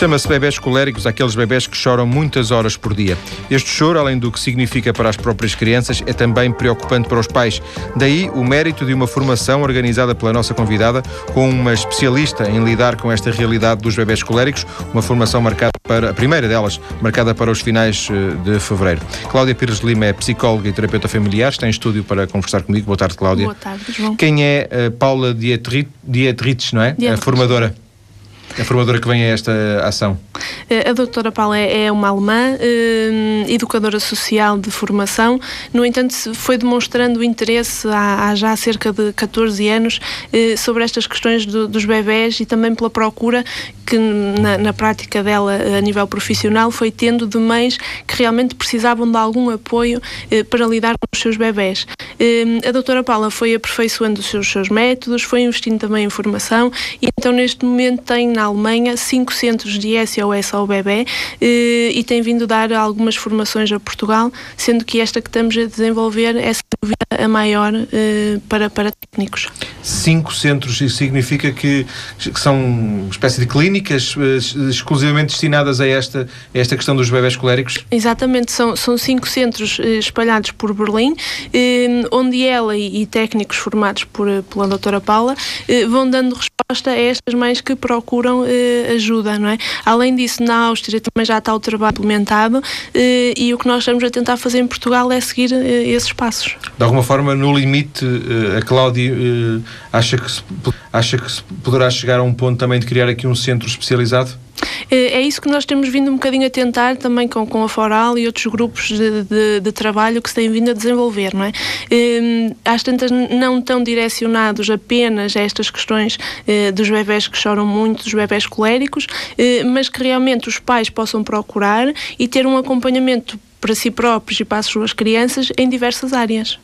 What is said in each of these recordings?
Chama-se bebés coléricos aqueles bebés que choram muitas horas por dia. Este choro, além do que significa para as próprias crianças, é também preocupante para os pais. Daí o mérito de uma formação organizada pela nossa convidada com uma especialista em lidar com esta realidade dos bebés coléricos, uma formação marcada para a primeira delas, marcada para os finais eh, de fevereiro. Cláudia Pires Lima é psicóloga e terapeuta familiar, está em estúdio para conversar comigo. Boa tarde, Cláudia. Boa tarde, João. Quem é eh, Paula Dietrich, não é? Dietrich. A formadora a formadora que vem a esta ação? Eh, a doutora Paula é, é uma alemã, eh, educadora social de formação, no entanto foi demonstrando interesse há, já cerca de 14 anos eh, sobre estas questões do, dos bebés e também pela procura que na, na, prática dela a nível profissional foi tendo de mães que realmente precisavam de algum apoio para lidar com os seus bebés. a doutora Paula foi aperfeiçoando os seus, seus métodos, foi investindo também em formação e então neste momento tem na Alemanha cinco centros de SOS ao bebê eh, e tem vindo dar algumas formações a Portugal, sendo que esta que estamos a desenvolver é sem dúvida a maior eh, para, para técnicos. Cinco centros, isso significa que, que são uma espécie de clínicas eh, exclusivamente destinadas a esta, a esta questão dos bebés coléricos? Exatamente, são, são cinco centros espalhados por Berlim, onde ela e, e técnicos formados por, pela doutora Paula vão dando resposta a estas mães que procuram eh, ajuda, não é? Além disso, na Áustria também já está o trabalho implementado eh, e o que nós estamos a tentar fazer em Portugal é seguir eh, esses passos. De alguma forma, no limite, a Cláudia acha que, se, acha que se poderá chegar a um ponto também de criar aqui um centro especializado? Eh, é isso que nós temos vindo um bocadinho a tentar também com, com a Foral e outros grupos de, de, de trabalho que se têm vindo a desenvolver, não é? Ehm, às tantas não tão direcionados apenas a estas questões eh, dos bebés que choram muito, dos bebés coléricos, eh, mas que realmente os pais possam procurar e ter um acompanhamento para si próprios e para as suas crianças em diversas áreas.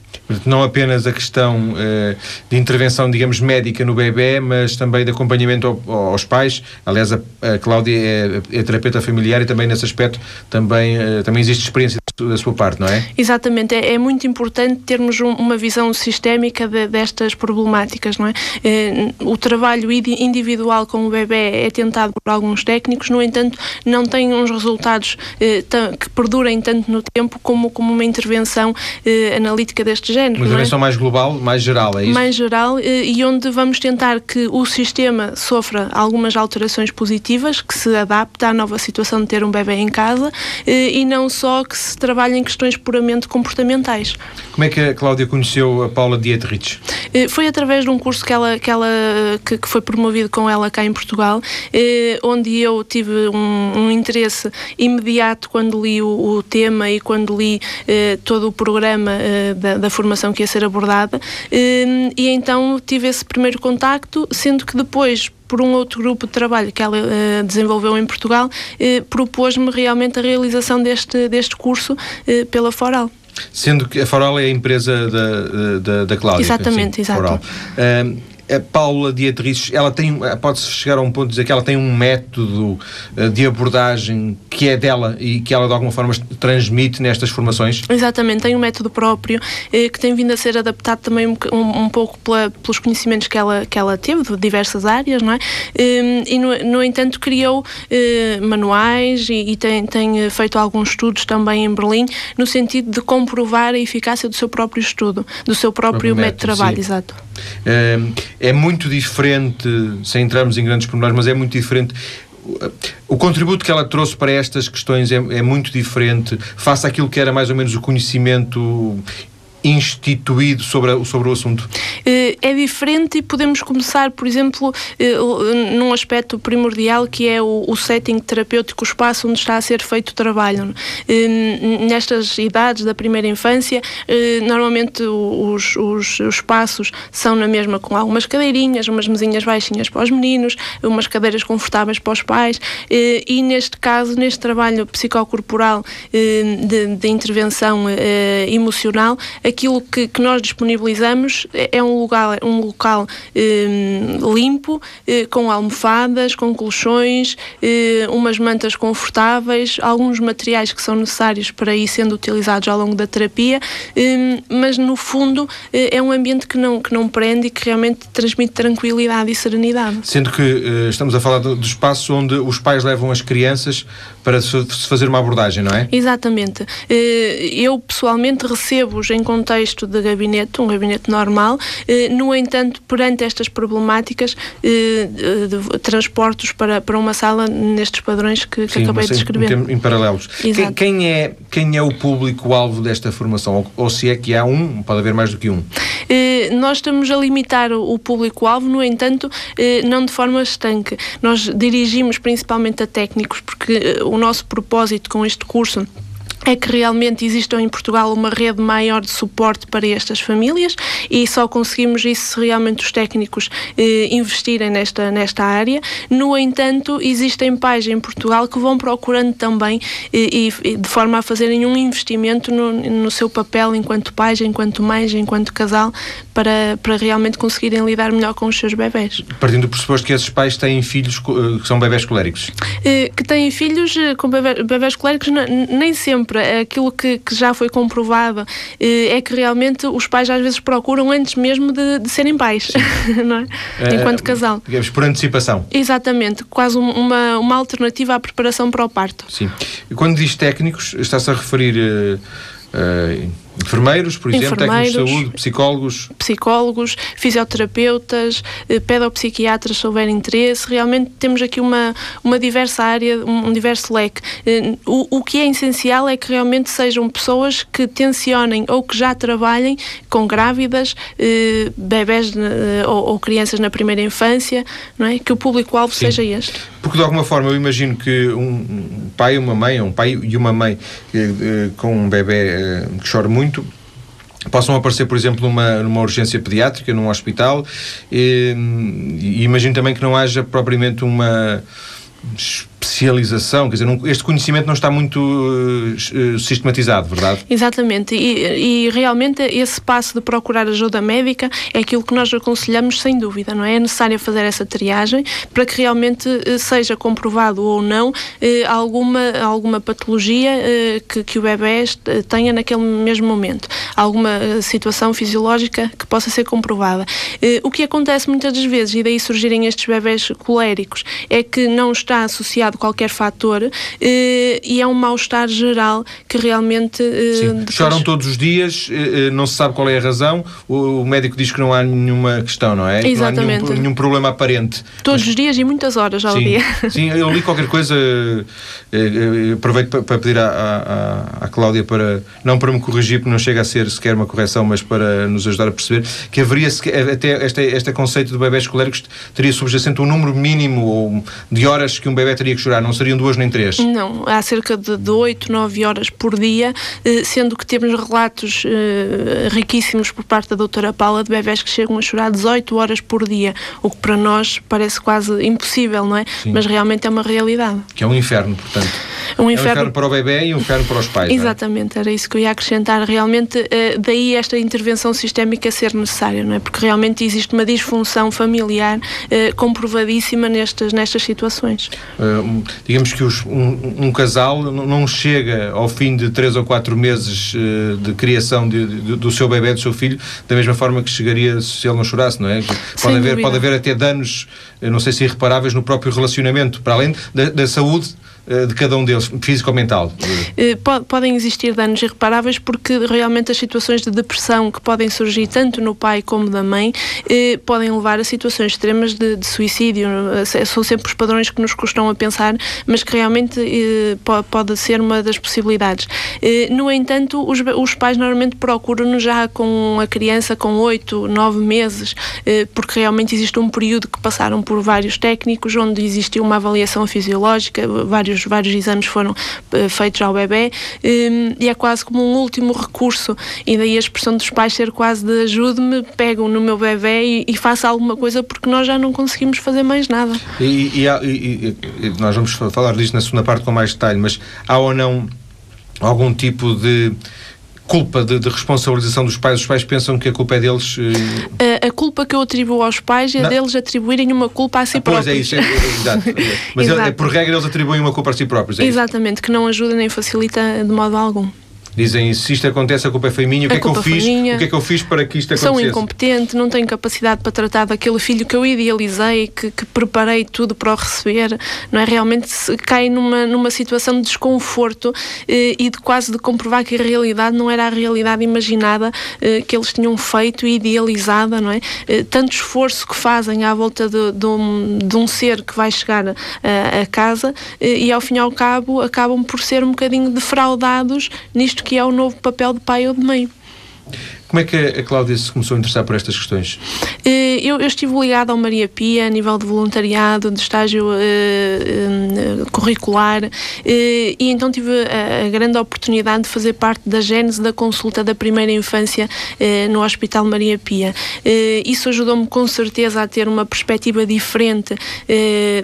Não apenas a questão uh, de intervenção, digamos, médica no bebê, mas também de acompanhamento ao, aos pais. Aliás, a, a Cláudia é, é, terapeuta familiar e também nesse aspecto também, uh, também existe experiência da sua parte, não é? Exatamente. É, é muito importante termos um, uma visão sistémica de, destas problemáticas, não é? Uh, o trabalho individual com o bebê é tentado por alguns técnicos, no entanto, não tem uns resultados que perdurem tanto no tempo como, como uma intervenção analítica deste género. Uma intervenção é? mais global, mais geral, é isso? Mais geral eh, e onde vamos tentar que o sistema sofra algumas alterações positivas, que se adapte à nova situação de ter um bebê em casa eh, e não só que se trabalhe em questões puramente comportamentais. Como é que a Cláudia conheceu a Paula Dietrich? Eh, foi através de um curso que, ela, que, ela, que, foi promovido com ela cá em Portugal, onde eu tive um, um interesse imediato quando li o, o, tema e quando li todo o programa da, da formação que ia ser abordada, hum, e então tive esse primeiro contacto, sendo que depois por um outro grupo de trabalho que ela uh, desenvolveu em Portugal, uh, propôs-me realmente a realização deste, deste curso uh, pela Foral. Sendo que a Foral é a empresa da, da, da Cláudia. Exatamente, exato. A Paula Dietrich, ela tem, pode-se chegar a um ponto de dizer que ela tem um método eh, de abordagem que é dela e que ela de alguma forma transmite nestas formações? Exatamente, tem um método próprio eh, que tem vindo a ser adaptado também um, um, pouco pela, pelos conhecimentos que ela, que ela teve de diversas áreas, não é? Eh, e no, no entanto criou manuais e, e, tem, tem feito alguns estudos também em Berlim no sentido de comprovar a eficácia do seu próprio estudo, do seu próprio, próprio método, método de trabalho, sim. exato. É, é muito diferente, sem entrarmos em grandes pormenores, mas é muito diferente. O contributo que ela trouxe para estas questões é, é, muito diferente face àquilo que era mais ou menos o conhecimento instituído sobre, a, sobre o assunto? Eh, é diferente e podemos começar, por exemplo, eh, num aspecto primordial que é o, o setting terapêutico, o espaço onde está a ser feito o trabalho. Eh, nestas idades da primeira infância, normalmente os, os, os espaços são na mesma com algumas cadeirinhas, umas mesinhas baixinhas para os meninos, umas cadeiras confortáveis para os pais e neste caso, neste trabalho psicocorporal de, de intervenção emocional, aquilo que, que nós disponibilizamos é, é um lugar, um local um, limpo, com almofadas, com colchões, umas mantas confortáveis, alguns materiais que são necessários para ir sendo utilizados ao longo da terapia, um, mas no fundo é um ambiente que não, que não prende e que realmente transmite tranquilidade e serenidade. Sendo que estamos a falar do, do, espaço onde os pais levam as crianças para se, fazer uma abordagem, não é? Exatamente. Eu pessoalmente recebo-os em contexto de gabinete, um gabinete normal, uh, no entanto, perante estas problemáticas, transportos para, para uma sala nestes padrões que, que Sim, acabei de descrever. Em, em paralelos. Quem, quem, é, quem é o público-alvo desta formação? Ou, ou, se é que há um, pode haver mais do que um? nós estamos a limitar o público-alvo, no entanto, eh, não de forma estanque. Nós dirigimos principalmente a técnicos, porque eh, o nosso propósito com este curso é que realmente exista em Portugal uma rede maior de suporte para estas famílias e só conseguimos isso se realmente os técnicos eh, investirem nesta, nesta área. No entanto, existem pais em Portugal que vão procurando também eh, e, de forma a fazerem um investimento no, no seu papel enquanto pais, enquanto mães, enquanto casal, para, para realmente conseguirem lidar melhor com os seus bebés. Partindo do pressuposto que esses pais têm filhos eh, que são bebés coléricos? Eh, que têm filhos eh, com bebés coléricos, nem sempre aquilo que, que já foi comprovado eh, é que realmente os pais às vezes procuram antes mesmo de, de serem pais, não é? é? Enquanto casal. Digamos, por antecipação. Exatamente, quase uma, uma alternativa à preparação para o parto. Sim. E quando diz técnicos, está-se a referir. Uh, uh, Enfermeiros, por exemplo, técnicos de saúde, psicólogos? Psicólogos, fisioterapeutas, eh, pedopsiquiatras, se houver interesse. Realmente temos aqui uma, uma diversa área, um diverso leque. Eh, o, o que é essencial é que realmente sejam pessoas que tensionem ou que já trabalhem com grávidas, eh, bebés ou, ou, crianças na primeira infância, não é? Que o público-alvo seja este. Porque de alguma forma eu imagino que um pai e uma mãe, um pai e uma mãe com um bebê que chora muito, muito possam aparecer, por exemplo, numa, numa urgência pediátrica, num hospital, e, e imagino também que não haja propriamente uma especialização, quer dizer, não, este conhecimento não está muito uh, sistematizado, verdade? Exatamente, e, e, realmente esse passo de procurar ajuda médica é aquilo que nós aconselhamos sem dúvida, não é? É necessário fazer essa triagem para que realmente uh, seja comprovado ou não alguma, alguma patologia que, que o bebê tenha naquele mesmo momento, alguma situação fisiológica que possa ser comprovada. o que acontece muitas das vezes, e daí surgirem estes bebés coléricos, é que não está associado qualquer fator eh, e é um mal-estar geral que realmente. Eh, depois... Choram todos os dias, eh, não se sabe qual é a razão, o, médico diz que não há nenhuma questão, não é? Exatamente. Não há nenhum, nenhum problema aparente. Todos Mas... os dias e muitas horas ao sim, dia. Sim, eu li qualquer coisa, aproveito para pedir à, à, à Cláudia para, não para me corrigir, porque não chega a ser sequer uma correção, mas para nos ajudar a perceber, que haveria até este, este conceito de bebés coléricos teria subjacente um número mínimo de horas que um bebê teria que chorar, não seriam duas nem três? Não, há cerca de, de 8, 9 horas por dia, eh, sendo que temos relatos eh, riquíssimos por parte da doutora Paula de bebés que chegam a chorar 18 horas por dia, o que para nós parece quase impossível, não é? Sim. Mas realmente é uma realidade. Que é um inferno, portanto. Um inferno... É um inferno para o bebê e um inferno para os pais. É? Exatamente, é? era isso que eu ia acrescentar. Realmente, eh, daí esta intervenção sistémica ser necessária, não é? Porque realmente existe uma disfunção familiar comprovadíssima nestas, nestas situações. Uh, digamos que os, um, um, casal não chega ao fim de três ou quatro meses uh, de criação de, de, do seu bebê, do seu filho, da mesma forma que chegaria se ele não chorasse, não é? Pode, haver, pode haver até danos, não sei se irreparáveis, no próprio relacionamento, para além da, da saúde eh, de cada um deles, físico ou mental? Eh, podem existir danos irreparáveis porque realmente as situações de depressão que podem surgir tanto no pai como da mãe eh, podem levar a situações extremas de, de suicídio. São sempre os padrões que nos custam a pensar, mas que realmente pode ser uma das possibilidades. No entanto, os, os pais normalmente procuram já com a criança com 8, 9 meses, porque realmente existe um período que passaram por vários técnicos, onde existiu uma avaliação fisiológica, vários vários, vários exames foram uh, feitos ao bebê um, e é quase como um último recurso. E daí a expressão dos pais ser quase de ajude-me, pegam no meu bebê e, e faça alguma coisa porque nós já não conseguimos fazer mais nada. E, e, e, e nós vamos falar disto na segunda parte com mais detalhe, mas há ou não algum tipo de culpa de, de, responsabilização dos pais? Os pais pensam que a culpa é deles? A, a culpa que eu atribuo aos pais é Não. deles atribuírem uma culpa a si ah, próprios. Pois é isso, é, é, exato. Mas é, por regra eles atribuem uma culpa a si próprios. É Exatamente, isso? que não ajuda nem facilita de modo algum. Dizem, se isto acontece, a culpa foi minha. O que, é que, eu fiz, o que é que eu fiz para que isto acontecesse? Sou incompetente, não tenho capacidade para tratar daquele filho que eu idealizei, que, que preparei tudo para o receber. Não é? Realmente cai numa, numa situação de desconforto eh, e de quase de comprovar que a realidade não era a realidade imaginada eh, que eles tinham feito e idealizada. Não é? Eh, tanto esforço que fazem à volta de, de, um, de um ser que vai chegar a, a casa eh, e, ao fim e ao cabo, acabam por ser um bocadinho defraudados nisto que é o novo papel de pai ou de mãe. Como é que a Cláudia se começou a interessar por estas questões? Eh, eu, eu estive ligada ao Maria Pia a nível de voluntariado, de estágio uh, curricular, uh, e então tive a, a, grande oportunidade de fazer parte da gênese da consulta da primeira infância no Hospital Maria Pia. isso ajudou-me com certeza a ter uma perspectiva diferente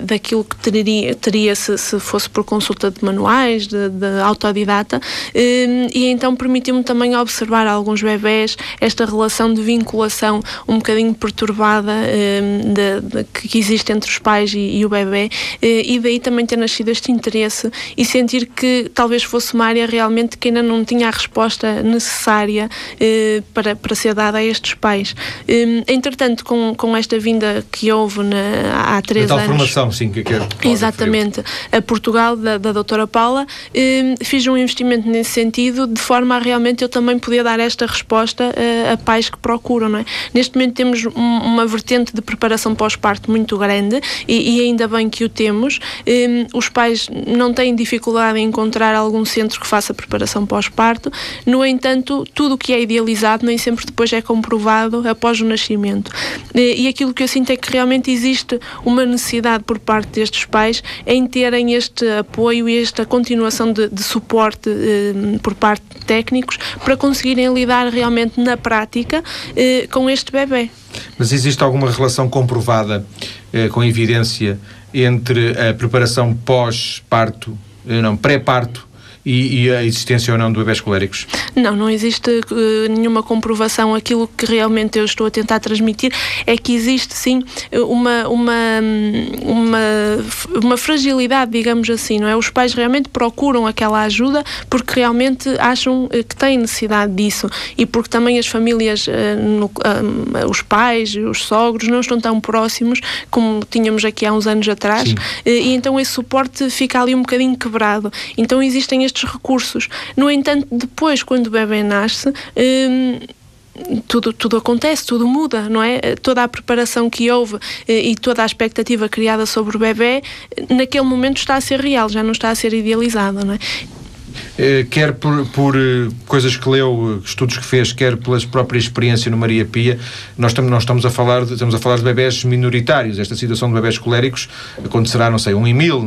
daquilo que teria, teria se, se, fosse por consulta de manuais, de, de autodidata, e então permitiu-me também observar alguns bebés esta relação de vinculação um bocadinho perturbada um, de, de, que existe entre os pais e, e o bebê, eh, e daí também ter nascido este interesse e sentir que talvez fosse uma área realmente que ainda não tinha a resposta necessária eh, para, para ser dada a estes pais. Um, entretanto, com, com esta vinda que houve na, há três tal anos. formação, sim, que quero. Exatamente, a Portugal, da, da doutora Paula, um, fiz um investimento nesse sentido, de forma a realmente eu também poder dar esta resposta a, a pais que procuram, não é? Neste momento temos um, uma vertente de preparação pós-parto muito grande e, e, ainda bem que o temos. Um, os pais não têm dificuldade em encontrar algum centro que faça preparação pós-parto, no entanto, tudo o que é idealizado nem sempre depois é comprovado após o nascimento. E, aquilo que eu sinto é que realmente existe uma necessidade por parte destes pais em terem este apoio e esta continuação de, de suporte um, por parte de técnicos para conseguirem lidar realmente na prática eh, com este bebê. Mas existe alguma relação comprovada, eh, com evidência, entre a preparação pós-parto, eh, não, pré-parto e, e, a existência ou não de bebés coléricos? Não, não existe uh, nenhuma comprovação. Aquilo que realmente eu estou a tentar transmitir é que existe sim uma, uma, uma, uma fragilidade, digamos assim, não é? Os pais realmente procuram aquela ajuda porque realmente acham eh, que têm necessidade disso e porque também as famílias, uh, no, uh, os pais, os sogros não estão tão próximos como tínhamos aqui há uns anos atrás e então esse suporte fica ali um bocadinho quebrado. Então existem estes recursos. No entanto, depois, quando o bebê nasce, hum, tudo, tudo acontece, tudo muda, não é? Toda a preparação que houve eh, e toda a expectativa criada sobre o bebê, naquele momento está a ser real, já não está a ser idealizada, não é? Eh, quer por, por, eh, coisas que leu, eh, estudos que fez, quer pela própria experiência no Maria Pia, nós, tam, nós estamos, a falar de, estamos a falar de bebés minoritários. Esta situação de bebés coléricos acontecerá, não sei, um em mil?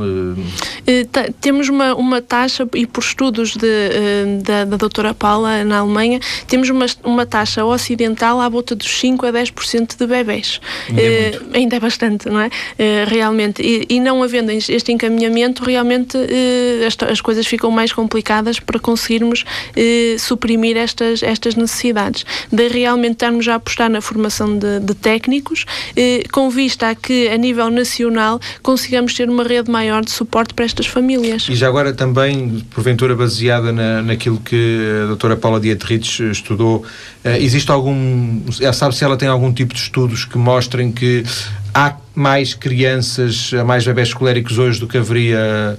temos uma, uma taxa, e por estudos de, da, da doutora Paula na Alemanha, temos uma, uma taxa ocidental à volta dos 5 a 10% de bebés. Ainda é, ainda é bastante, não é? realmente. E, e, não havendo este encaminhamento, realmente as, as coisas ficam mais complicadas para conseguirmos eh, suprimir estas, estas necessidades. De realmente estarmos a apostar na formação de, de técnicos, eh, com vista a que, a nível nacional, consigamos ter uma rede maior de suporte para estas famílias. E já agora também, porventura baseada na, naquilo que a doutora Paula Dietrich estudou, eh, existe algum, sabe se ela tem algum tipo de estudos que mostrem que há mais crianças, mais bebés coléricos hoje do que haveria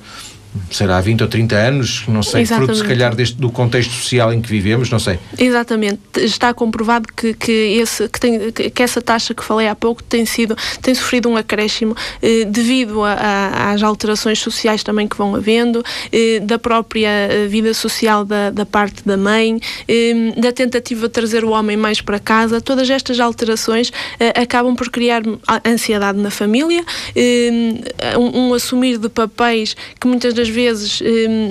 será, 20 ou 30 anos, não sei, Exatamente. fruto se calhar deste, do contexto social em que vivemos, não sei. Exatamente, está comprovado que, que, esse, que, tem, que essa taxa que falei há pouco tem, sido, tem sofrido um acréscimo eh, devido a, a, às alterações sociais também que vão havendo, eh, da própria eh, vida social da, da parte da mãe, eh, da tentativa de trazer o homem mais para casa, todas estas alterações eh, acabam por criar ansiedade na família, eh, um, um assumir de papéis que muitas das muitas vezes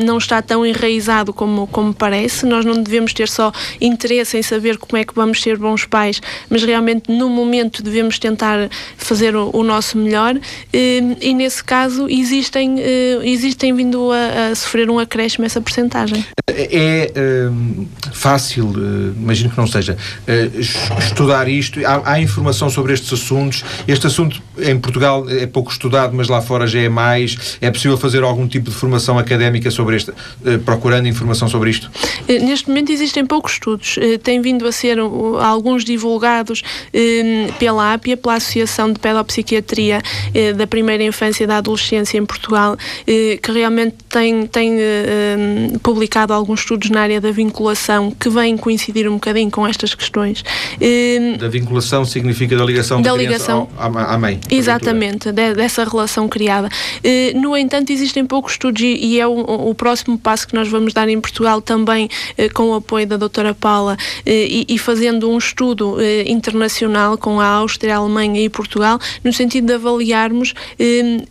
não está tão enraizado como, como parece. Nós não devemos ter só interesse em saber como é que vamos ser bons pais, mas realmente no momento devemos tentar fazer o, o nosso melhor e nesse caso existem, existem vindo a, a sofrer um acréscimo essa percentagem. É, é fácil, imagino que não seja, estudar isto, há, há informação sobre estes assuntos, este assunto em Portugal é pouco estudado, mas lá fora já é mais, é possível fazer algum tipo de formação académica sobre este, procurando informação sobre isto? Neste momento existem poucos estudos, tem vindo a ser alguns divulgados pela APIA, pela Associação de Pedopsiquiatria da Primeira Infância e da Adolescência em Portugal, que realmente tem, tem publicado alguns estudos na área da vinculação que vêm coincidir um bocadinho com estas questões. Da vinculação significa da ligação da, ligação à, à mãe. Exatamente, de, dessa relação criada. No entanto, existem poucos estudos e, e é o, o, próximo passo que nós vamos dar em Portugal também com o apoio da doutora Paula e, e fazendo um estudo internacional com a Áustria, a Alemanha e Portugal, no sentido de avaliarmos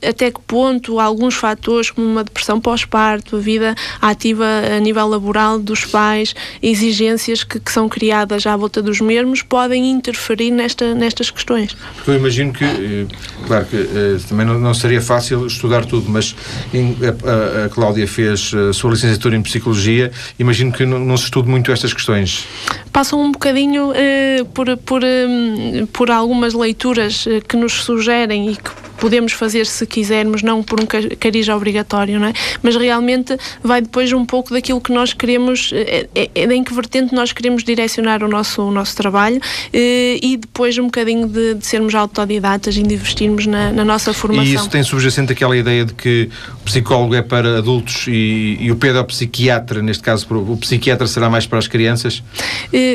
até que ponto alguns fatores como uma depressão pós-parto, a vida ativa a nível laboral dos pais, exigências que, que, são criadas à volta dos mesmos, podem interferir nesta, nestas questões. Porque eu imagino que, eh, claro que eh, também não, não seria fácil estudar tudo, mas em, a, a, Cláudia fez a sua licenciatura em Psicologia, imagino que não, não se estude muito estas questões. Passam um bocadinho uh, por, por, uh, por algumas leituras que nos sugerem e que podemos fazer se quisermos, não por um cariz obrigatório, não é? Mas realmente vai depois um pouco daquilo que nós queremos, é, é, em que vertente nós queremos direcionar o nosso, o nosso trabalho e depois um bocadinho de, de sermos autodidatas e de investirmos na, na, nossa formação. E isso tem subjacente aquela ideia de que o psicólogo é para adultos e, e o pedopsiquiatra, neste caso o psiquiatra será mais para as crianças?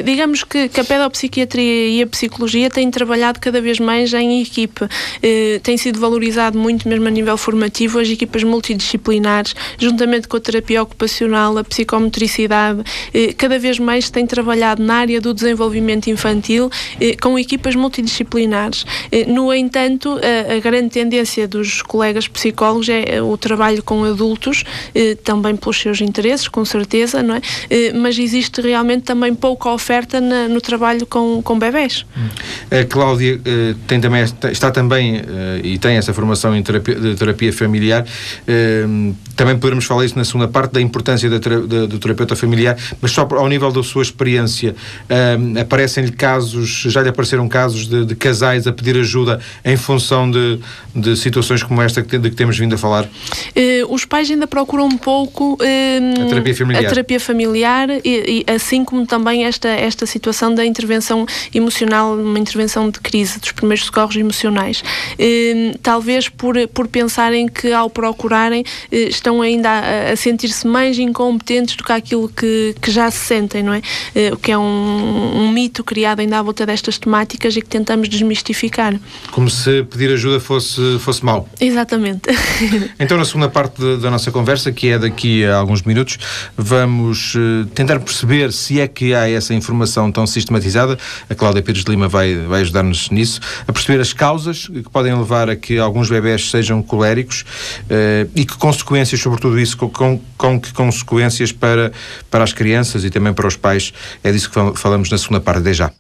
Digamos que, que, a pedopsiquiatria e a psicologia têm trabalhado cada vez mais em equipe. Eh, tem sido valorizado muito, mesmo a nível formativo, as equipas multidisciplinares, juntamente com a terapia ocupacional, a psicomotricidade, eh, cada vez mais tem trabalhado na área do desenvolvimento infantil eh, com equipas multidisciplinares. Eh, no entanto, a, grande tendência dos colegas psicólogos é o trabalho com adultos, também pelos seus interesses, com certeza, não é? Mas existe realmente também pouca oferta no trabalho com, com bebés. A Cláudia tem também, está também e tem essa formação em terapia, de terapia familiar. Ehm, também poderemos falar isso na segunda parte, da importância da, da, do terapeuta familiar, mas só ao nível da sua experiência. Ehm, aparecem-lhe casos, já lhe apareceram casos de, de, casais a pedir ajuda em função de, de situações como esta que, de que temos vindo a falar? Uh, os pais ainda procuram um pouco uh, a terapia familiar, a terapia familiar e, e, assim como também esta, esta situação da intervenção emocional, uma intervenção de crise, dos primeiros socorros emocionais. Talvez por, por pensarem que ao procurarem eh, estão ainda a, a sentir-se mais incompetentes do que aquilo que, que já se sentem, não é? Eh, o que é um, um mito criado ainda à volta destas temáticas e que tentamos desmistificar. Como se pedir ajuda fosse, fosse mau. Exatamente. então, na segunda parte de, da nossa conversa, que é daqui a alguns minutos, vamos uh, tentar perceber se é que há essa informação tão sistematizada. A Cláudia Pires de Lima vai, vai ajudar-nos nisso, a perceber as causas que podem levar a que alguns bebés sejam coléricos uh, e que consequências sobre tudo isso, com, com que consequências para, para as crianças e também para os pais. É disso que falamos na segunda parte, de já.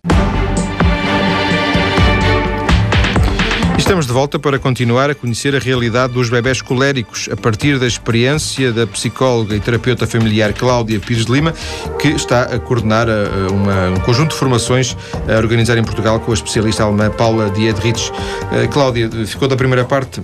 Estamos de volta para continuar a conhecer a realidade dos bebés coléricos a partir da experiência da psicóloga e terapeuta familiar Cláudia Pires de Lima, que está a coordenar a uma, um conjunto de formações a organizar em Portugal com a especialista alemã Paula Diedrich. Uh, Cláudia, ficou da primeira parte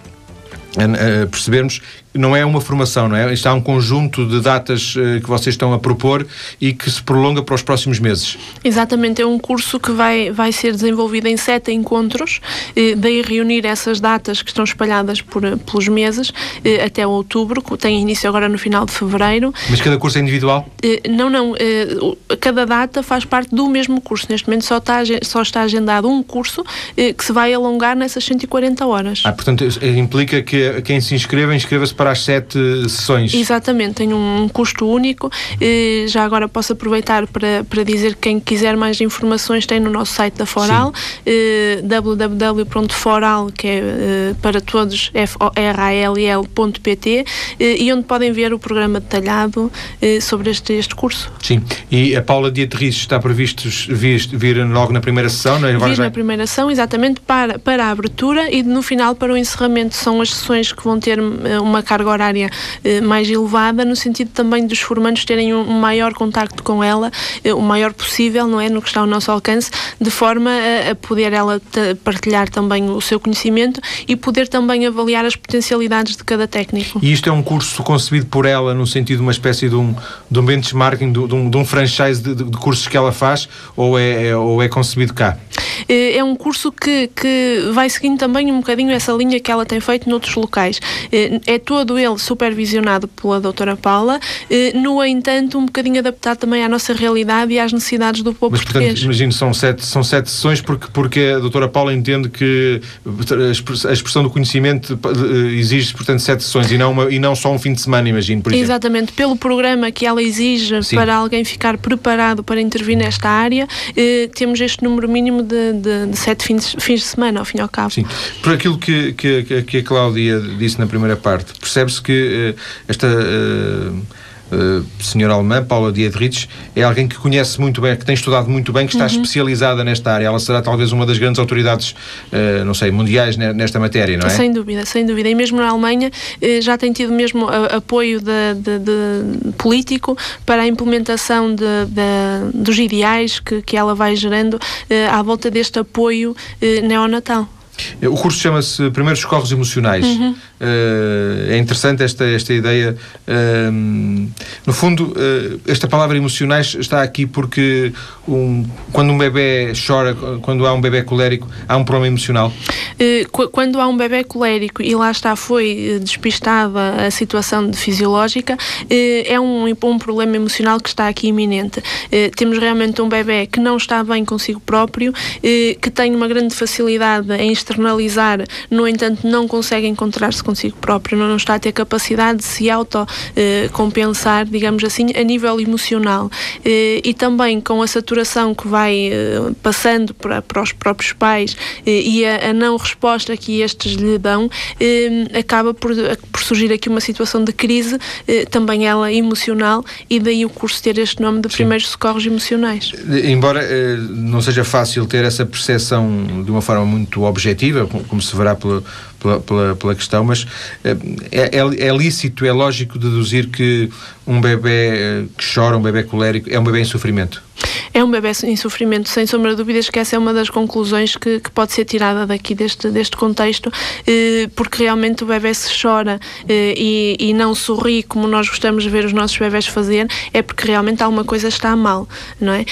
a percebermos não é uma formação, não é? Isto há um conjunto de datas uh, que vocês estão a propor e que se prolonga para os próximos meses. Exatamente, é um curso que vai, vai ser desenvolvido em sete encontros, eh, daí reunir essas datas que estão espalhadas por, eh, pelos meses eh, até outubro, tem início agora no final de fevereiro. Mas cada curso é individual? Eh, não, não. Eh, cada data faz parte do mesmo curso. Neste momento só está, só está agendado um curso que se vai alongar nessas 140 horas. Ah, portanto, implica que quem se inscreva, inscreva-se para para as sete sessões. Exatamente, tem um custo único. Já agora posso aproveitar para, para dizer que quem quiser mais informações tem no nosso site da Foral, www.foral, que é para todos, f-o-r-a-l-l.pt, e onde podem ver o programa detalhado sobre este, este curso. Sim, e a Paula Dietrich está previsto vir, vir logo na primeira sessão, não é? Vir na primeira sessão, exatamente, para, para a abertura e no final para o encerramento. São as sessões que vão ter eh, uma carga horária eh, mais elevada, no sentido também dos formandos terem um maior contacto com ela, eh, o maior possível, não é? No que está ao nosso alcance, de forma a, poder ela partilhar também o seu conhecimento e poder também avaliar as potencialidades de cada técnico. E isto é um curso concebido por ela no sentido de uma espécie de um, de um benchmarking, de, um, de um franchise de, de, cursos que ela faz ou é, é, ou é concebido cá? É um curso que, que vai seguindo também um bocadinho essa linha que ela tem feito noutros locais. É todo ele supervisionado pela doutora Paula, no entanto, um bocadinho adaptado também à nossa realidade e às necessidades do povo Mas, português. portanto, imagino, são sete, são sete sessões porque, porque a doutora Paula entende que a expressão do conhecimento exige, portanto, sete sessões e não, uma, e não só um fim de semana, imagino, por exemplo. Exatamente. Pelo programa que ela exige Sim. para alguém ficar preparado para intervir nesta área, eh, temos este número mínimo de, de, de sete fins, fins, de semana, ao fim e ao cabo. Sim. Por aquilo que, que, que a Cláudia disse na primeira parte, percebe-se que uh, esta. Uh, Uh, senhora alemã, Paula Dietrich, é alguém que conhece muito bem, que tem estudado muito bem, que está uhum. especializada nesta área. Ela será talvez uma das grandes autoridades, uh, não sei, mundiais nesta matéria, não é? Sem dúvida, sem dúvida. E mesmo na Alemanha já tem tido mesmo apoio de, de, de político para a implementação de, dos ideais que, que ela vai gerando à volta deste apoio neonatal. O curso chama-se Primeiros Socorros Emocionais. Uhum. Uh, é interessante esta, esta ideia. Uh, no fundo, uh, esta palavra emocionais está aqui porque um, quando um bebê chora, quando há um bebê colérico, há um problema emocional? quando há um bebê colérico e lá está, foi despistada a situação fisiológica, é um, um problema emocional que está aqui iminente. temos realmente um bebê que não está bem consigo próprio, que tem uma grande facilidade em externalizar, no entanto, não consegue encontrar-se consigo próprio, não está a ter capacidade de se autocompensar, digamos assim, a nível emocional. Eh, e também com a saturação que vai eh, passando para, para os próprios pais eh, e a, a não resposta que estes lhe dão, acaba por, por surgir aqui uma situação de crise, também ela emocional, e daí o curso ter este nome de Primeiros Socorros Emocionais. Embora não seja fácil ter essa percepção de uma forma muito objetiva, como se verá pela, pela, pela, pela questão, mas eh, é, é, é, lícito, é lógico deduzir que um bebê eh, que chora, um bebê colérico, é um bebê em sofrimento? É um bebê em sofrimento, sem sombra de dúvidas que essa é uma das conclusões que, que pode ser tirada daqui deste, deste contexto, eh, porque realmente o bebê se chora eh, e, e não sorri como nós gostamos de ver os nossos bebés fazer, é porque realmente alguma coisa está mal, não é?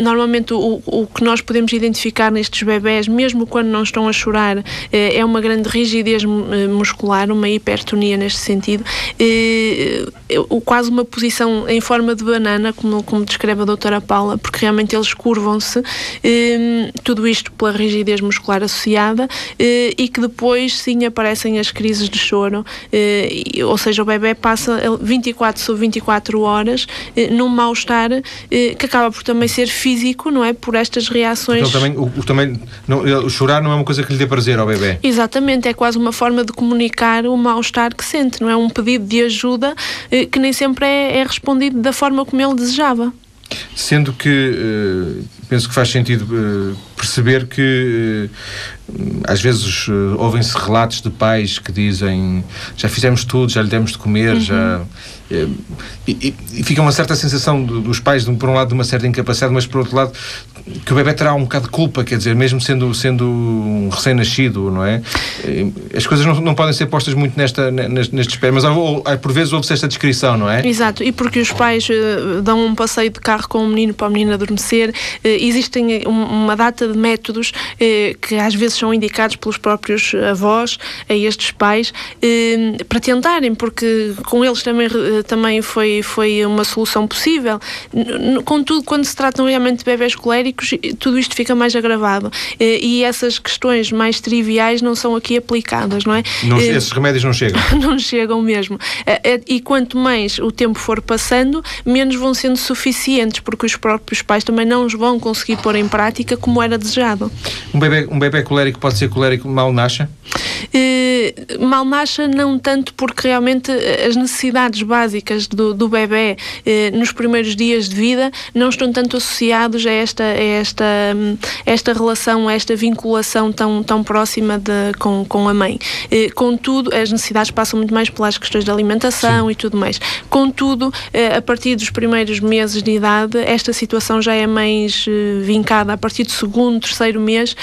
Normalmente o, o que nós podemos identificar nestes bebés, mesmo quando não estão a chorar, é uma grande rigidez muscular, uma hipertonia neste sentido, quase uma posição em forma de banana, como, como descreve a doutora Paula, porque realmente eles curvam-se, eh, tudo isto pela rigidez muscular associada, eh, e que depois sim aparecem as crises de choro, eh, ou seja, o bebê passa 24 sobre 24 horas eh, num mal-estar eh, que acaba por também ser físico, não é? Por estas reações. Então, também, o, o, também, não, o chorar não é uma coisa que lhe dê prazer ao bebê. Exatamente, é quase uma forma de comunicar o mal-estar que sente, não é? Um pedido de ajuda eh, que nem sempre é, é respondido da forma como ele desejava. Sendo que uh, penso que faz sentido uh, perceber que uh, às vezes ouvem-se relatos de pais que dizem já fizemos tudo, já lhe demos de comer, uhum. já e, e, e, fica uma certa sensação dos pais, por um lado, de uma certa incapacidade, mas por outro lado, que o bebê terá um bocado de culpa, quer dizer, mesmo sendo, sendo um recém-nascido, não é? As coisas não, não podem ser postas muito nesta, neste, espelho, mas por vezes ouve-se esta descrição, não é? Exato, e porque os pais uh, dão um passeio de carro com o menino para o menino adormecer, uh, existem uma data de métodos eh, que às vezes são indicados pelos próprios avós a estes pais eh, para tentarem, porque com eles também, eh, também foi, foi uma solução possível. Contudo, quando se tratam realmente de bebés coléricos, tudo isto fica mais agravado eh, e essas questões mais triviais não são aqui aplicadas, não é? Não, esses remédios não chegam. não chegam mesmo. E quanto mais o tempo for passando, menos vão sendo suficientes, porque os próprios pais também não os vão conseguir pôr em prática como era desejado. Um bebê, um bebê colérico pode ser colérico mal nasce? Mal nasce não tanto porque realmente eh, as necessidades básicas do, do bebê eh, nos primeiros dias de vida não estão tanto associados a esta, a esta, hum, esta relação, a esta vinculação tão, tão próxima de, com, com a mãe. Eh, contudo, as necessidades passam muito mais pelas questões de alimentação Sim. e tudo mais. Contudo, a partir dos primeiros meses de idade, esta situação já é mais vincada. A partir do segundo, terceiro mês,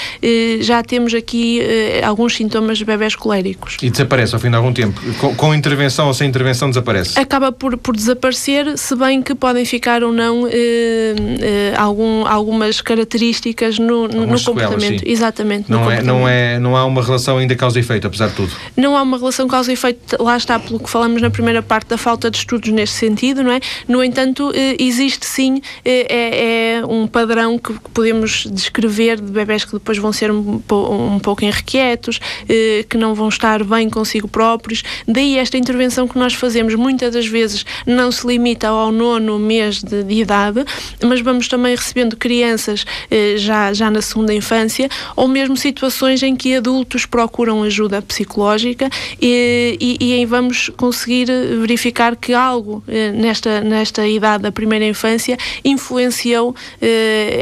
já temos aqui alguns sintomas bebés coléricos. E desaparece ao fim de algum tempo? Com, com, intervenção ou sem intervenção desaparece? Acaba por, por desaparecer, se bem que podem ficar ou não eh, eh, algum, algumas características no, no comportamento. Exatamente. Não, é, não, é, não há uma relação ainda causa e efeito, apesar de tudo? Não há uma relação causa e efeito, lá está, pelo que falamos na primeira parte da falta de estudos neste sentido, não é? No entanto, eh, existe sim, eh, é, é um padrão que podemos descrever de bebés que depois vão ser um, um pouco inquietos, eh, que não vão estar bem consigo próprios. Daí esta intervenção que nós fazemos muitas das vezes não se limita ao nono mês de, de idade, mas vamos também recebendo crianças já, já na segunda infância, ou mesmo situações em que adultos procuram ajuda psicológica e, e, e aí vamos conseguir verificar que algo nesta, nesta idade da primeira infância influenciou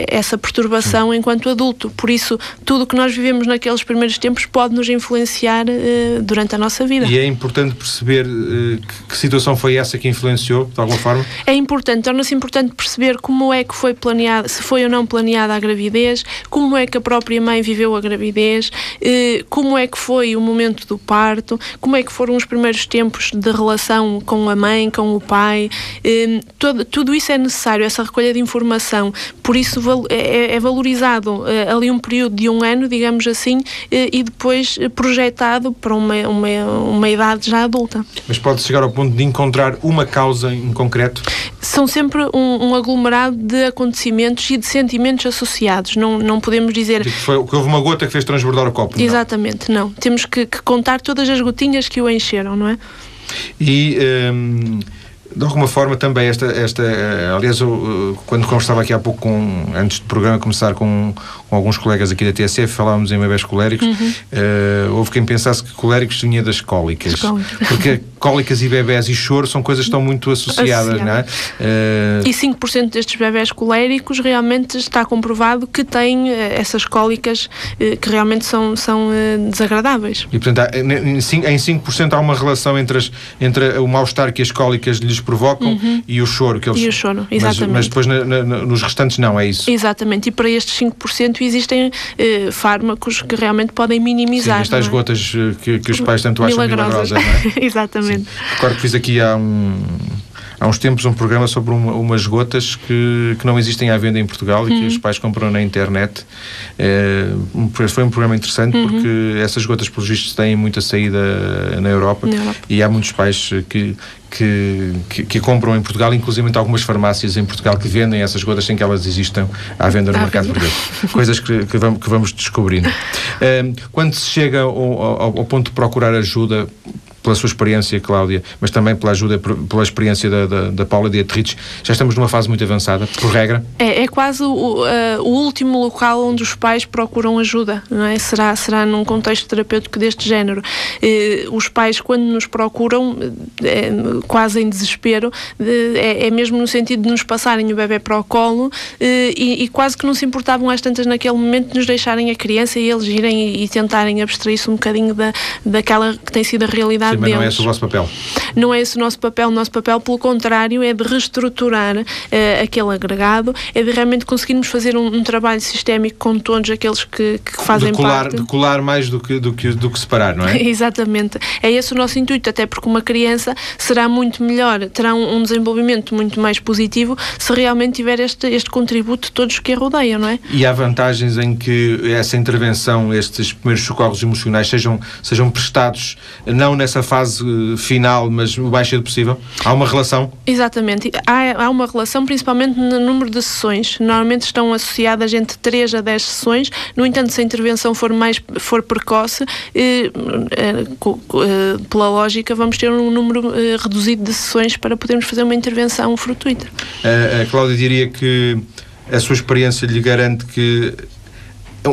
essa perturbação enquanto adulto. Por isso, tudo o que nós vivemos naqueles primeiros tempos pode nos influenciar uh, durante a nossa vida. E é importante perceber uh, que, que, situação foi essa que influenciou, de alguma forma? É importante, torna-se importante perceber como é que foi planeada, se foi ou não planeada a gravidez, como é que a própria mãe viveu a gravidez, uh, como é que foi o momento do parto, como é que foram os primeiros tempos de relação com a mãe, com o pai. Todo, tudo isso é necessário, essa recolha de informação. Por isso é, é, é valorizado ali um período de um ano, digamos assim, e depois projetado para uma, uma, uma idade já adulta. Mas pode chegar ao ponto de encontrar uma causa em concreto? São sempre um, um aglomerado de acontecimentos e de sentimentos associados. Não, não podemos dizer. Que, foi, que houve uma gota que fez transbordar o copo. Não. Exatamente, não. Temos que, que, contar todas as gotinhas que o encheram, não é? E. Hum de alguma forma também esta, esta eh, aliás eu, quando conversava aqui há pouco com, antes do programa começar com, com alguns colegas aqui da TSF falávamos em bebés coléricos uhum. uh, houve quem pensasse que coléricos vinha das cólicas porque cólicas e bebés e choro são coisas que estão muito associadas não é? Uh... e 5% destes bebés coléricos realmente está comprovado que têm essas cólicas que realmente são, são desagradáveis e portanto em 5% há uma relação entre, as, entre o mal-estar que as cólicas lhes provocam uhum. e o choro que eles... E o choro, exatamente. Mas, mas depois na, na, nos restantes não, é isso? Exatamente, e para estes 5% existem eh, fármacos que realmente podem minimizar. Sim, estas é? gotas eh, que, que os pais tanto acham milagrosas, milagrosas não é? exatamente. Sim. Recordo que fiz aqui há um há uns tempos um programa sobre uma, umas gotas que, que não existem à venda em Portugal e que uhum. os pais compram na internet. É, foi um programa interessante uhum. porque essas gotas, pelos vistos, têm muita saída na Europa, na Europa. e há muitos pais que, que, que, que, compram em Portugal, inclusive algumas farmácias em Portugal que vendem essas gotas sem que elas existam à venda no ah, mercado português. Coisas que, que, vamos, que vamos descobrindo. Um, quando se chega ao, ao, ao, ponto de procurar ajuda, pela sua experiência, Cláudia, mas também pela ajuda, pela experiência da, da, da Paula Dietrich, já estamos numa fase muito avançada, por regra? É, é quase o, uh, o último local onde os pais procuram ajuda, não é? Será, será num contexto terapêutico deste género. Uh, os pais, quando nos procuram, é, quase em desespero, é, é, mesmo no sentido de nos passarem o bebê para o colo e, e, quase que não se importavam às tantas naquele momento de nos deixarem a criança e eles irem e, e tentarem abstrair-se um bocadinho da, daquela que tem sido a realidade mas deles. não é esse o vosso papel. Não é esse o nosso papel. O nosso papel, pelo contrário, é de reestruturar uh, aquele agregado, é de realmente conseguirmos fazer um, um trabalho sistémico com todos aqueles que, que fazem de colar, parte. De colar mais do que, do, que, do que separar, não é? Exatamente. É esse o nosso intuito, até porque uma criança será muito melhor, terá um, um desenvolvimento muito mais positivo se realmente tiver este, este contributo de todos que a rodeiam, não é? E há vantagens em que essa intervenção, estes primeiros socorros emocionais, sejam, sejam prestados não nessa fase eh, final, mas o mais cedo possível? Há uma relação? Exatamente. Há, há uma relação, principalmente no número de sessões. Normalmente estão associadas entre 3 a 10 sessões. No entanto, se a intervenção for mais for precoce, eh, eh, eh, pela lógica, vamos ter um número eh, reduzido de sessões para podermos fazer uma intervenção fortuita. A, a Cláudia diria que a sua experiência lhe garante que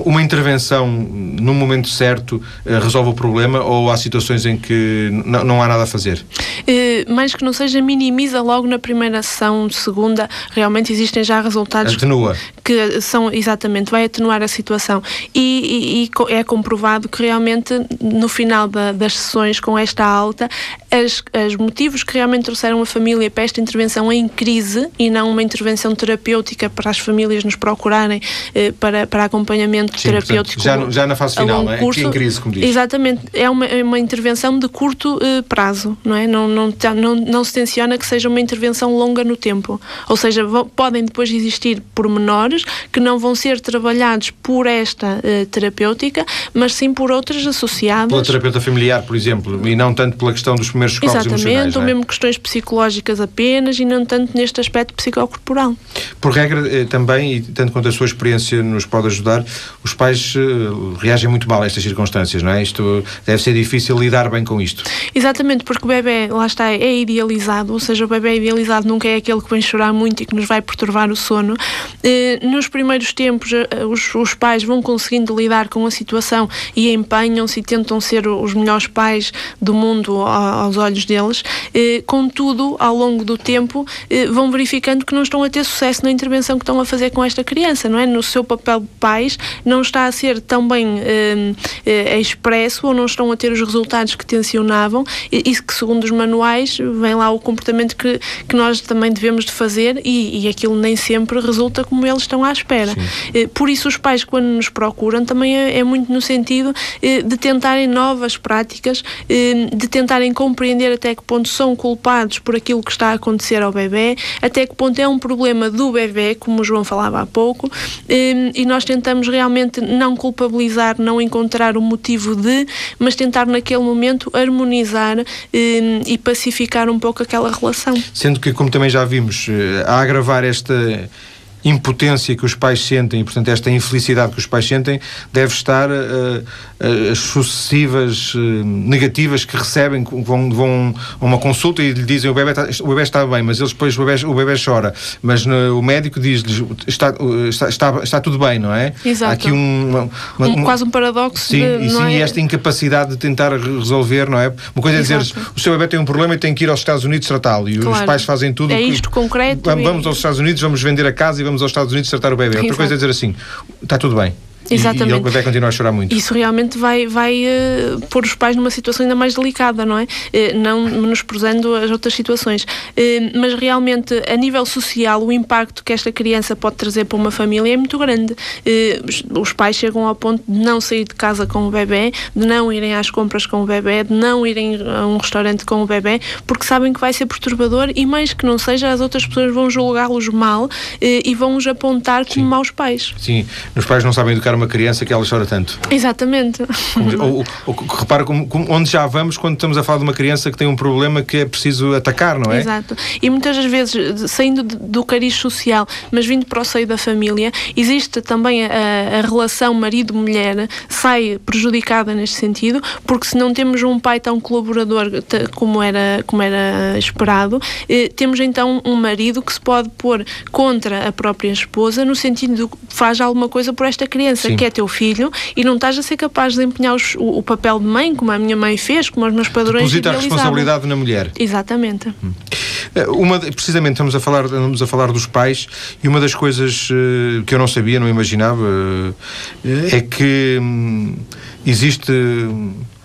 uma intervenção no momento certo eh, resolve o problema ou há situações em que não há nada a fazer? Uh, mais que não seja, minimiza logo na primeira sessão, segunda, realmente existem já resultados Atenua. Que são, exatamente, vai atenuar a situação e, e, e é comprovado que realmente no final da, das sessões com esta alta, as, os motivos que realmente trouxeram a família para esta intervenção em crise e não uma intervenção terapêutica para as famílias nos procurarem uh, para, para acompanhamento Sim, terapêutico. Portanto, já, já na fase final, não é? Curso, Aqui em crise, como diz. Exatamente. É uma, é uma intervenção de curto uh, prazo, não é? Não, não, não, não se tenciona que seja uma intervenção longa no tempo. Ou seja, podem depois existir pormenores que não vão ser trabalhados por esta uh, terapêutica, mas sim por outras associadas. Pela terapeuta familiar, por exemplo, e não tanto pela questão dos primeiros socorros Exatamente, ou é? mesmo questões psicológicas apenas e não tanto neste aspecto psicocorporal. Por regra, eh, também, e tanto quanto a sua experiência nos pode ajudar, os pais uh, reagem muito mal a estas circunstâncias, não é? Isto deve ser difícil lidar bem com isto. Exatamente, porque o bebê, lá está, é idealizado, ou seja, o bebê idealizado nunca é aquele que vem chorar muito e que nos vai perturbar o sono. Nos primeiros tempos, uh, os, os, pais vão conseguindo lidar com a situação e empenham-se e tentam ser os melhores pais do mundo aos olhos deles. contudo, ao longo do tempo, vão verificando que não estão a ter sucesso na intervenção que estão a fazer com esta criança, não é? No seu papel de pais, não está a ser tão bem eh, eh, expresso ou não estão a ter os resultados que tensionavam e, que segundo os manuais vem lá o comportamento que, que nós também devemos de fazer e, e aquilo nem sempre resulta como eles estão à espera. Eh, por isso os pais quando nos procuram também é, é muito no sentido eh, de tentarem novas práticas, eh, de tentarem compreender até que ponto são culpados por aquilo que está a acontecer ao bebê, até que ponto é um problema do bebê, como o João falava há pouco, e nós tentamos realmente não culpabilizar, não encontrar o motivo de, mas tentar naquele momento harmonizar e pacificar um pouco aquela relação. Sendo que, como também já vimos, a agravar esta impotência que os pais sentem e, portanto, esta infelicidade que os pais sentem deve estar uh, as sucessivas uh, negativas que recebem, vão, vão a uma consulta e lhe dizem o bebê está, o bebê está bem, mas eles depois o bebê, o bebê chora, mas no, o médico diz-lhes está, está, está, está, tudo bem, não é? Exato. Há aqui um, uma, uma, um, quase um paradoxo. Sim, de, e, sim é? e esta incapacidade de tentar resolver, não é? Uma coisa é dizer o seu bebê tem um problema e tem que ir aos Estados Unidos tratá-lo e claro. os pais fazem tudo. É isto que, concreto. Vamos, e... aos Estados Unidos, vamos vender a casa e vamos aos Estados Unidos tratar o bebê. Outra coisa é dizer assim, está tudo bem. Exatamente. E, e o bebê continua a chorar muito. Isso realmente vai, vai uh, pôr os pais numa situação ainda mais delicada, não é? Uh, não menosprezando as outras situações. Uh, mas realmente, a nível social, o impacto que esta criança pode trazer para uma família é muito grande. Os, os, pais chegam ao ponto de não sair de casa com o bebê, de não irem às compras com o bebê, de não irem a um restaurante com o bebê, porque sabem que vai ser perturbador e, mais que não seja, as outras pessoas vão julgá-los mal e vão-os apontar como Sim. maus pais. Sim, os pais não sabem educar uma criança que ela chora tanto. Exatamente. Ou, ou, repara como, como, onde já vamos quando estamos a falar de uma criança que tem um problema que é preciso atacar, não é? Exato. E muitas das vezes, saindo do cariz social, mas vindo para o seio da família, existe também a, a relação marido-mulher sai prejudicada neste sentido, porque se não temos um pai tão colaborador como era, como era esperado, eh, temos então um marido que se pode pôr contra a própria esposa no sentido de faz alguma coisa por esta criança Sim. que é teu filho e não estás a ser capaz de desempenhar os, o, o, papel de mãe, como a minha mãe fez, como os meus padrões Deposita a responsabilidade na mulher. Exatamente. Hum. Eh, uma, precisamente estamos a, falar, estamos a falar dos pais e uma das coisas uh, que eu não sabia, não imaginava, uh, é que um, existe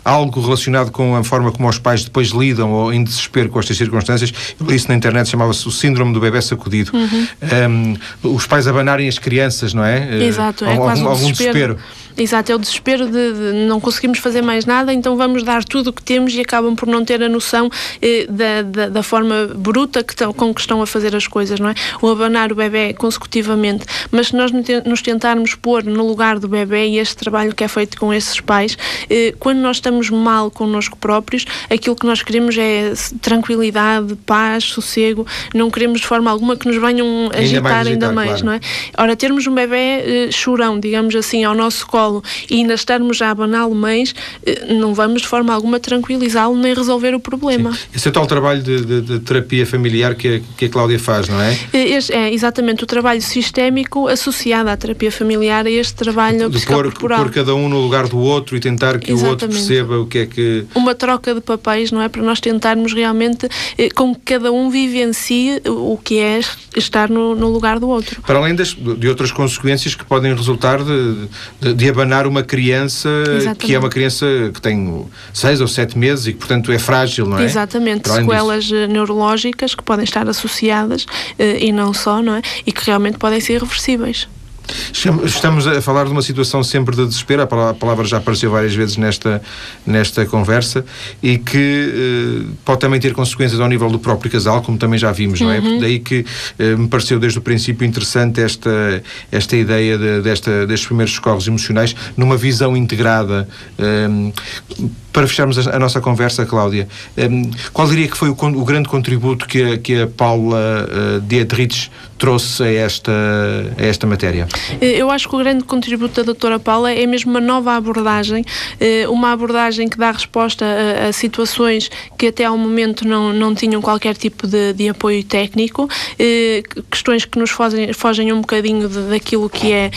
algo relacionado com a forma como os pais depois lidam ou em desespero com estas circunstâncias. Isso na internet, chamava-se o síndrome do bebê sacudido. Uhum. Um, os pais abanarem as crianças, não é? Exato, é algum, quase um algum desespero. Exato, é o desespero de, de, não conseguimos fazer mais nada, então vamos dar tudo o que temos e acabam por não ter a noção eh, da, da, da, forma bruta que tão, com que estão a fazer as coisas, não é? O abanar o bebê consecutivamente. Mas se nós nos tentarmos pôr no lugar do bebê e este trabalho que é feito com esses pais, eh, quando nós estamos mal connosco próprios, aquilo que nós queremos é tranquilidade, paz, sossego, não queremos de forma alguma que nos venham agitar ainda mais, ainda mais claro. não é? Ora, termos um bebê eh, chorão, digamos assim, ao nosso colo colo e ainda estarmos a abaná-lo mães, eh, não vamos de forma alguma tranquilizá-lo nem resolver o problema. Sim. Esse é o tal trabalho de, de, de terapia familiar que a, que a Cláudia faz, não é? Eh, este é exatamente o trabalho sistémico associado à terapia familiar, a este trabalho de pôr, pôr cada um no lugar do outro e tentar que exatamente. o outro perceba o que é que... Uma troca de papéis, não é? Para nós tentarmos realmente eh, com que cada um vivencie o que é estar no, no lugar do outro. Para além das, de outras consequências que podem resultar de, de, de abanar uma criança Exatamente. que é uma criança que tem seis ou sete meses e que, portanto, é frágil, não é? Exatamente, sequelas disso. Eh, neurológicas que podem estar associadas eh, e não só, não é? E que realmente podem ser reversíveis. Estamos a falar de uma situação sempre de desespero, a palavra já apareceu várias vezes nesta, nesta conversa, e que eh, pode também ter consequências ao nível do próprio casal, como também já vimos, não é? Uhum. Daí que eh, me pareceu desde o princípio interessante esta, esta ideia de, desta, destes primeiros socorros emocionais numa visão integrada. Eh, para fecharmos a, a, nossa conversa, Cláudia, um, qual diria que foi o, o, grande contributo que a, que a Paula uh, Dietrich trouxe a esta, a esta matéria? Eh, eu acho que o grande contributo da doutora Paula é mesmo uma nova abordagem, uh, uma abordagem que dá resposta a, a, situações que até ao momento não, não tinham qualquer tipo de, de apoio técnico, questões que nos fogem, fogem um bocadinho de, daquilo que é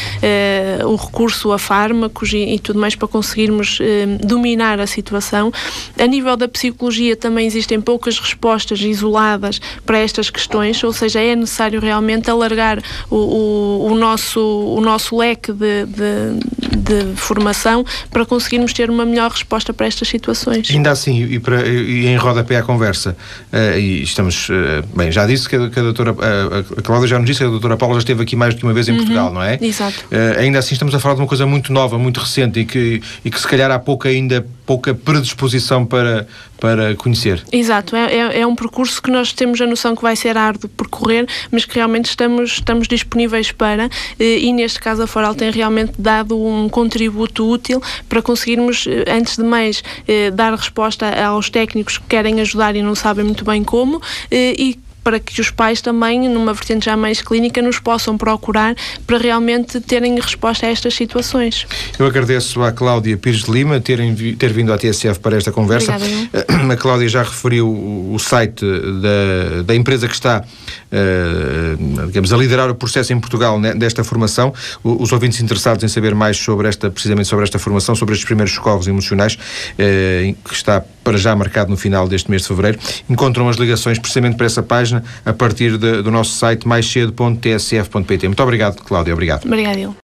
o recurso a fármacos e, e, tudo mais para conseguirmos dominar a situação situação. A nível da psicologia também existem poucas respostas isoladas para estas questões, ou seja, é necessário realmente alargar o, o, o nosso, o nosso leque de, de, de, formação para conseguirmos ter uma melhor resposta para estas situações. Ainda assim, e, para, e em rodapé à conversa, uh, e estamos, uh, bem, já disse que a, que a doutora, uh, a Cláudia já nos disse que a doutora Paula já esteve aqui mais do que uma vez em uhum, Portugal, não é? Exato. ainda assim estamos a falar de uma coisa muito nova, muito recente e que, e que se calhar há pouca ainda pouca predisposição para, para conhecer. Exato, é, é, é, um percurso que nós temos a noção que vai ser árduo percorrer, mas que realmente estamos, estamos disponíveis para, eh, e neste caso a Foral tem realmente dado um contributo útil para conseguirmos, eh, antes de mais, eh, dar resposta aos técnicos que querem ajudar e não sabem muito bem como, e para que os pais também, numa vertente já mais clínica, nos possam procurar para realmente terem resposta a estas situações. Eu agradeço à Cláudia Pires de Lima terem, ter vindo à TSF para esta conversa. Obrigada, a Cláudia já referiu o site da, da empresa que está uh, digamos, a liderar o processo em Portugal desta formação. Os ouvintes interessados em saber mais sobre esta, precisamente sobre esta formação, sobre estes primeiros socorros emocionais, uh, que está para já marcado no final deste mês de fevereiro, encontram as ligações precisamente para essa página a partir de, do nosso site maiscedo.tsf.pt. Muito obrigado, Cláudia. Obrigado. Obrigado.